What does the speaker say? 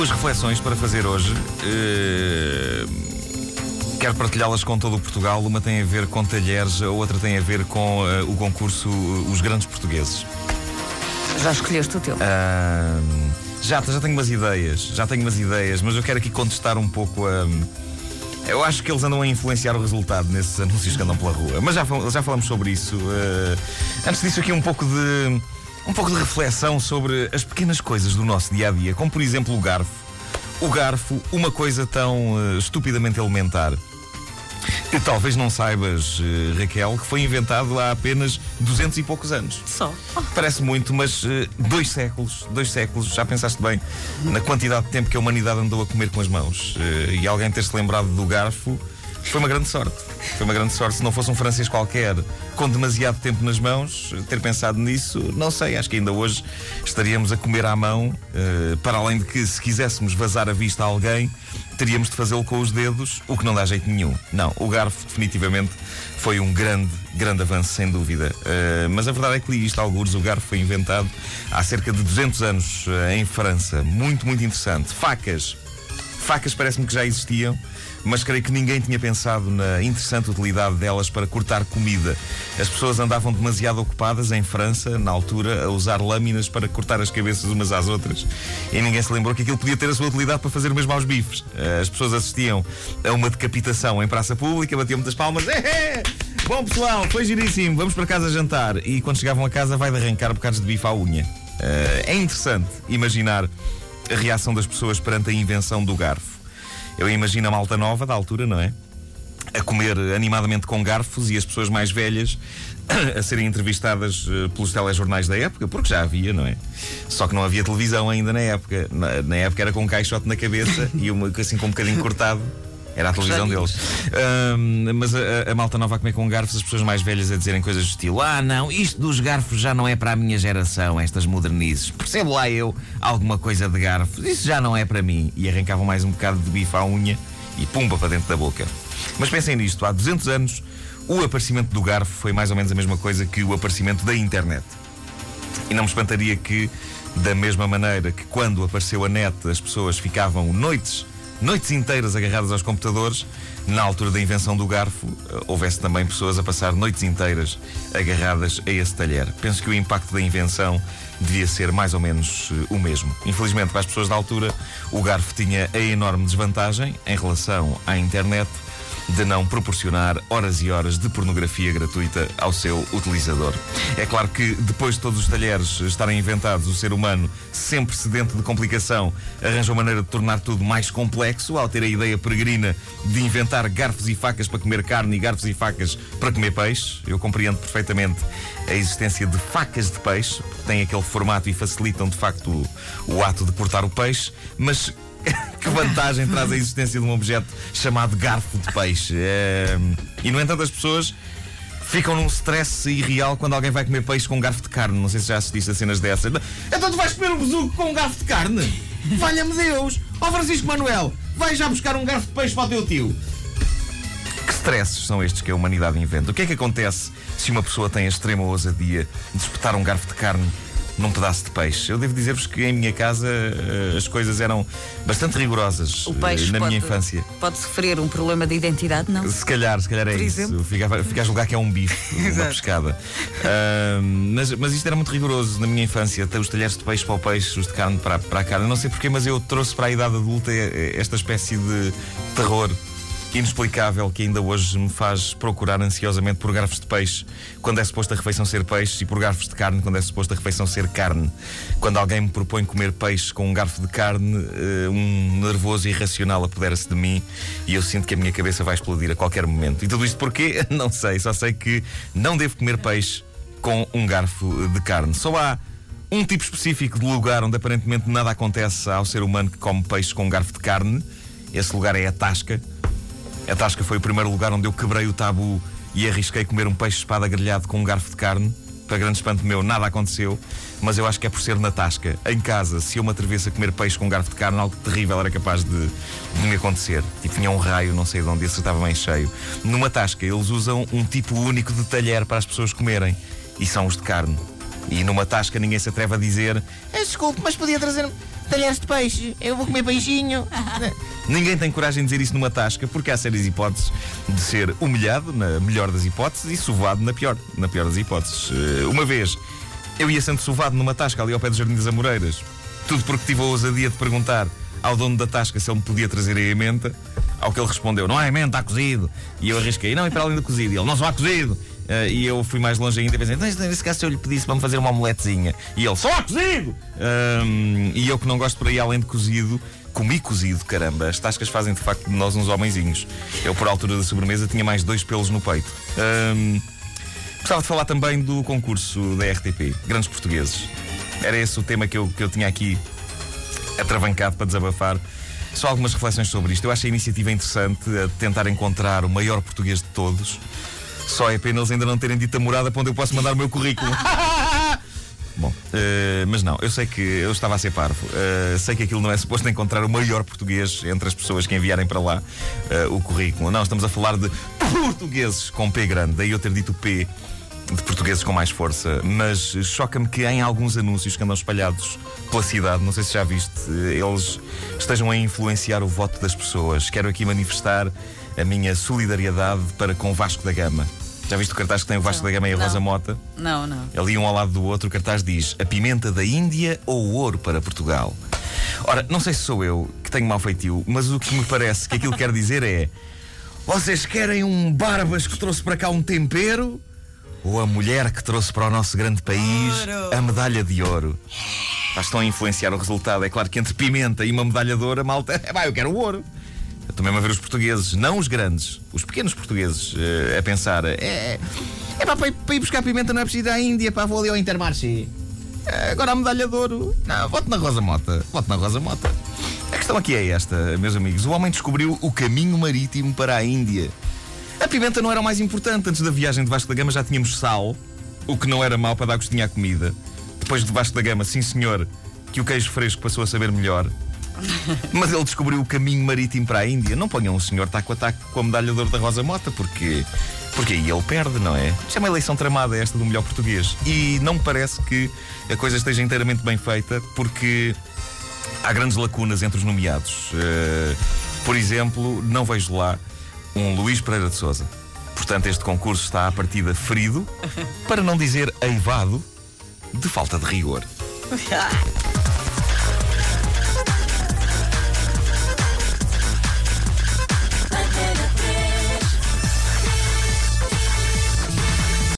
duas reflexões para fazer hoje. Uh, quero partilhá-las com todo o Portugal. Uma tem a ver com talheres, a outra tem a ver com uh, o concurso uh, Os Grandes Portugueses. Já escolheste o teu? já, já tenho umas ideias, já tenho umas ideias, mas eu quero aqui contestar um pouco a. Eu acho que eles andam a influenciar o resultado nesses anúncios que andam pela rua. Mas já, já falamos sobre isso. antes disso, aqui um pouco de um pouco de reflexão sobre as pequenas coisas do nosso dia a dia, como por exemplo o garfo. O garfo, uma coisa tão uh, estupidamente elementar. E talvez não saibas, uh, Raquel, que foi inventado há apenas 200 e poucos anos. Só. Parece muito, mas uh, dois séculos, dois séculos, já pensaste bem na quantidade de tempo que a humanidade andou a comer com as mãos. e alguém ter-se lembrado do garfo foi uma grande sorte. Foi uma grande sorte. Se não fosse um francês qualquer com demasiado tempo nas mãos, ter pensado nisso, não sei. Acho que ainda hoje estaríamos a comer à mão. Uh, para além de que, se quiséssemos vazar a vista a alguém, teríamos de fazê-lo com os dedos, o que não dá jeito nenhum. Não, o garfo definitivamente foi um grande, grande avanço, sem dúvida. Uh, mas a verdade é que li isto, alguns, o garfo foi inventado há cerca de 200 anos uh, em França. Muito, muito interessante. Facas. Facas parece-me que já existiam mas creio que ninguém tinha pensado na interessante utilidade delas para cortar comida. As pessoas andavam demasiado ocupadas em França, na altura, a usar lâminas para cortar as cabeças umas às outras e ninguém se lembrou que aquilo podia ter a sua utilidade para fazer mesmo aos bifes. As pessoas assistiam a uma decapitação em praça pública, batiam muitas palmas. Bom pessoal, foi giríssimo, vamos para casa jantar. E quando chegavam a casa, vai de arrancar bocados de bife à unha. Eh, é interessante imaginar a reação das pessoas perante a invenção do garfo. Eu imagino a malta nova da altura, não é? A comer animadamente com garfos e as pessoas mais velhas a serem entrevistadas eh, pelos telejornais da época, porque já havia, não é? Só que não havia televisão ainda na época. Na, na época era com um caixote na cabeça e uma, assim com um bocadinho cortado. Era a televisão deles. Um, mas a, a, malta nova a comer com garfos, as pessoas mais velhas a dizerem coisas do estilo: Ah, não, isto dos garfos já não é para a minha geração, estas modernizes. Percebo lá eu alguma coisa de garfos, isso já não é para mim. E arrancavam mais um bocado de bife à unha e pumba para dentro da boca. Mas pensem nisto: há 200 anos, o aparecimento do garfo foi mais ou menos a mesma coisa que o aparecimento da internet. E não me espantaria que, da mesma maneira que quando apareceu a net as pessoas ficavam noites noites inteiras agarradas aos computadores, na altura da invenção do garfo, eh, houvesse também pessoas a passar noites inteiras agarradas a esse talher. Penso que o impacto da invenção devia ser mais ou menos eh, o mesmo. Infelizmente, para as pessoas da altura, o garfo tinha a enorme desvantagem em relação à internet de não proporcionar horas e horas de pornografia gratuita ao seu utilizador. É claro que depois de todos os talheres estarem inventados, o ser humano, sempre sedento de complicação, arranja uma maneira de tornar tudo mais complexo ao ter a ideia peregrina de inventar garfos e facas para comer carne e garfos e facas para comer peixe. Eu compreendo perfeitamente a existência de facas de peixe, têm aquele formato e facilitam de facto o, o ato de cortar o peixe, mas que vantagem traz a existência de um objeto chamado garfo de peixe? É... E no entanto, as pessoas ficam num stress irreal quando alguém vai comer peixe com um garfo de carne. Não sei se já assististe a cenas dessas. Então tu vais comer um besugo com um garfo de carne? Valha-me Deus! Ó oh, Francisco Manuel, vai já buscar um garfo de peixe para o teu tio. Que stresses são estes que a humanidade inventa? O que é que acontece se uma pessoa tem a extrema ousadia de espetar um garfo de carne num pedaço de peixe. Eu devo dizer-vos que em minha casa uh, as coisas eram bastante rigorosas o peixe uh, na pode, minha infância. Pode sofrer um problema de identidade, não? Se calhar, se calhar é Por isso. Exemplo? Fica, fica a julgar que é um bife, uma pescada. Uh, mas, mas isto era muito rigoroso na minha infância. Os talheres de peixe para o peixe, os de carne para, para a carne. Não sei porquê, mas eu trouxe para a idade adulta esta espécie de terror inexplicável que ainda hoje me faz procurar ansiosamente por garfos de peixe quando é suposto a refeição ser peixe e por garfos de carne quando é suposto a refeição ser carne. Quando alguém me propõe comer peixe com um garfo de carne, eh, um nervoso irracional apodera-se de mim e eu sinto que a minha cabeça vai explodir a qualquer momento. E tudo isto porquê? Não sei, só sei que não devo comer peixe com um garfo de carne. Só há um tipo específico de lugar onde aparentemente nada acontece ao ser humano que come peixe com um garfo de carne. Esse lugar é a Tasca. A Tasca foi o primeiro lugar onde eu quebrei o tabu e arrisquei comer um peixe espada grelhado com um garfo de carne. Para grande espanto meu, nada aconteceu, mas eu acho que é por ser na tasca. Em casa, se eu me atrevesse a comer peixe com um garfo de carne, algo terrível era capaz de, de me acontecer. Tipo, tinha um raio, não sei de onde, esse estava bem cheio. Numa tasca, eles usam um tipo único de talher para as pessoas comerem, e são os de carne. E numa tasca ninguém se atreve a dizer: eh, Desculpe, mas podia trazer talheres de peixe, eu vou comer peixinho. Ninguém tem coragem de dizer isso numa tasca, porque há sérias hipóteses de ser humilhado, na melhor das hipóteses, e sovado na pior, na pior das hipóteses. Eh, uma vez eu ia sendo sovado numa tasca ali ao pé do Jardim das Amoreiras, tudo porque tive a ousadia de perguntar ao dono da tasca se ele me podia trazer a emenda, ao que ele respondeu: Não há emenda, está cozido. E eu arrisquei: Não, e para além do cozido. E ele: Não só há cozido. Uh, e eu fui mais longe ainda pensei, nesse caso se eu lhe pedisse para me fazer uma omeletezinha e ele, só cozido! E eu que não gosto por aí além de cozido, comi cozido, caramba. As tascas fazem de facto de nós uns homenzinhos. Eu, por altura da sobremesa, tinha mais dois pelos no peito. Um, gostava de falar também do concurso da RTP, Grandes Portugueses. Era esse o tema que eu, que eu tinha aqui atravancado para desabafar. Só algumas reflexões sobre isto. Eu acho a iniciativa interessante a tentar encontrar o maior português de todos. Só é pena eles ainda não terem dito a morada para onde eu posso mandar o meu currículo. Bom, uh, mas não, eu sei que eu estava a ser parvo. Uh, sei que aquilo não é suposto encontrar o maior português entre as pessoas que enviarem para lá uh, o currículo. Não, estamos a falar de portugueses com P grande, daí eu ter dito P de portugueses com mais força. Mas choca-me que em alguns anúncios que andam espalhados pela cidade, não sei se já viste, eles estejam a influenciar o voto das pessoas. Quero aqui manifestar a minha solidariedade para com Vasco da Gama. Já viste o cartaz que tem o Vasco da Gama e a não. Rosa Mota? Não, não. Ali um ao lado do outro, o cartaz diz: A pimenta da Índia ou o ouro para Portugal? Ora, não sei se sou eu que tenho mau feitio, mas o que me parece que aquilo quer dizer é: Vocês querem um Barbas que trouxe para cá um tempero? Ou a mulher que trouxe para o nosso grande país ouro. a medalha de ouro? estão a influenciar o resultado. É claro que entre pimenta e uma medalha de ouro, a malta, é, vai, eu quero o ouro. Estou mesmo a ver os portugueses, não os grandes, os pequenos portugueses, uh, a pensar: é, é, é pá, para, ir, buscar pimenta não é preciso ir à Índia, para vou ali ao Intermarché. Uh, agora a medalha de ouro. Não, voto na Rosa Mota. Voto na Rosa Mota. A questão aqui é esta, meus amigos: o homem descobriu o caminho marítimo para a Índia. A pimenta não era o mais importante. Antes da viagem de Vasco da Gama já tínhamos sal, o que não era mau para dar gostinho à comida. Depois de Vasco da Gama, sim senhor, que o queijo fresco passou a saber melhor. Mas ele descobriu o caminho marítimo para a Índia. Não ponham um senhor taco a taco com a medalha de ouro da Rosa Mota, porque, porque aí ele perde, não é? Isto é uma eleição tramada, esta do melhor português. E não me parece que a coisa esteja inteiramente bem feita, porque há grandes lacunas entre os nomeados. Uh, por exemplo, não vejo lá um Luís Pereira de Souza. Portanto, este concurso está à partida ferido, para não dizer eivado, de falta de rigor.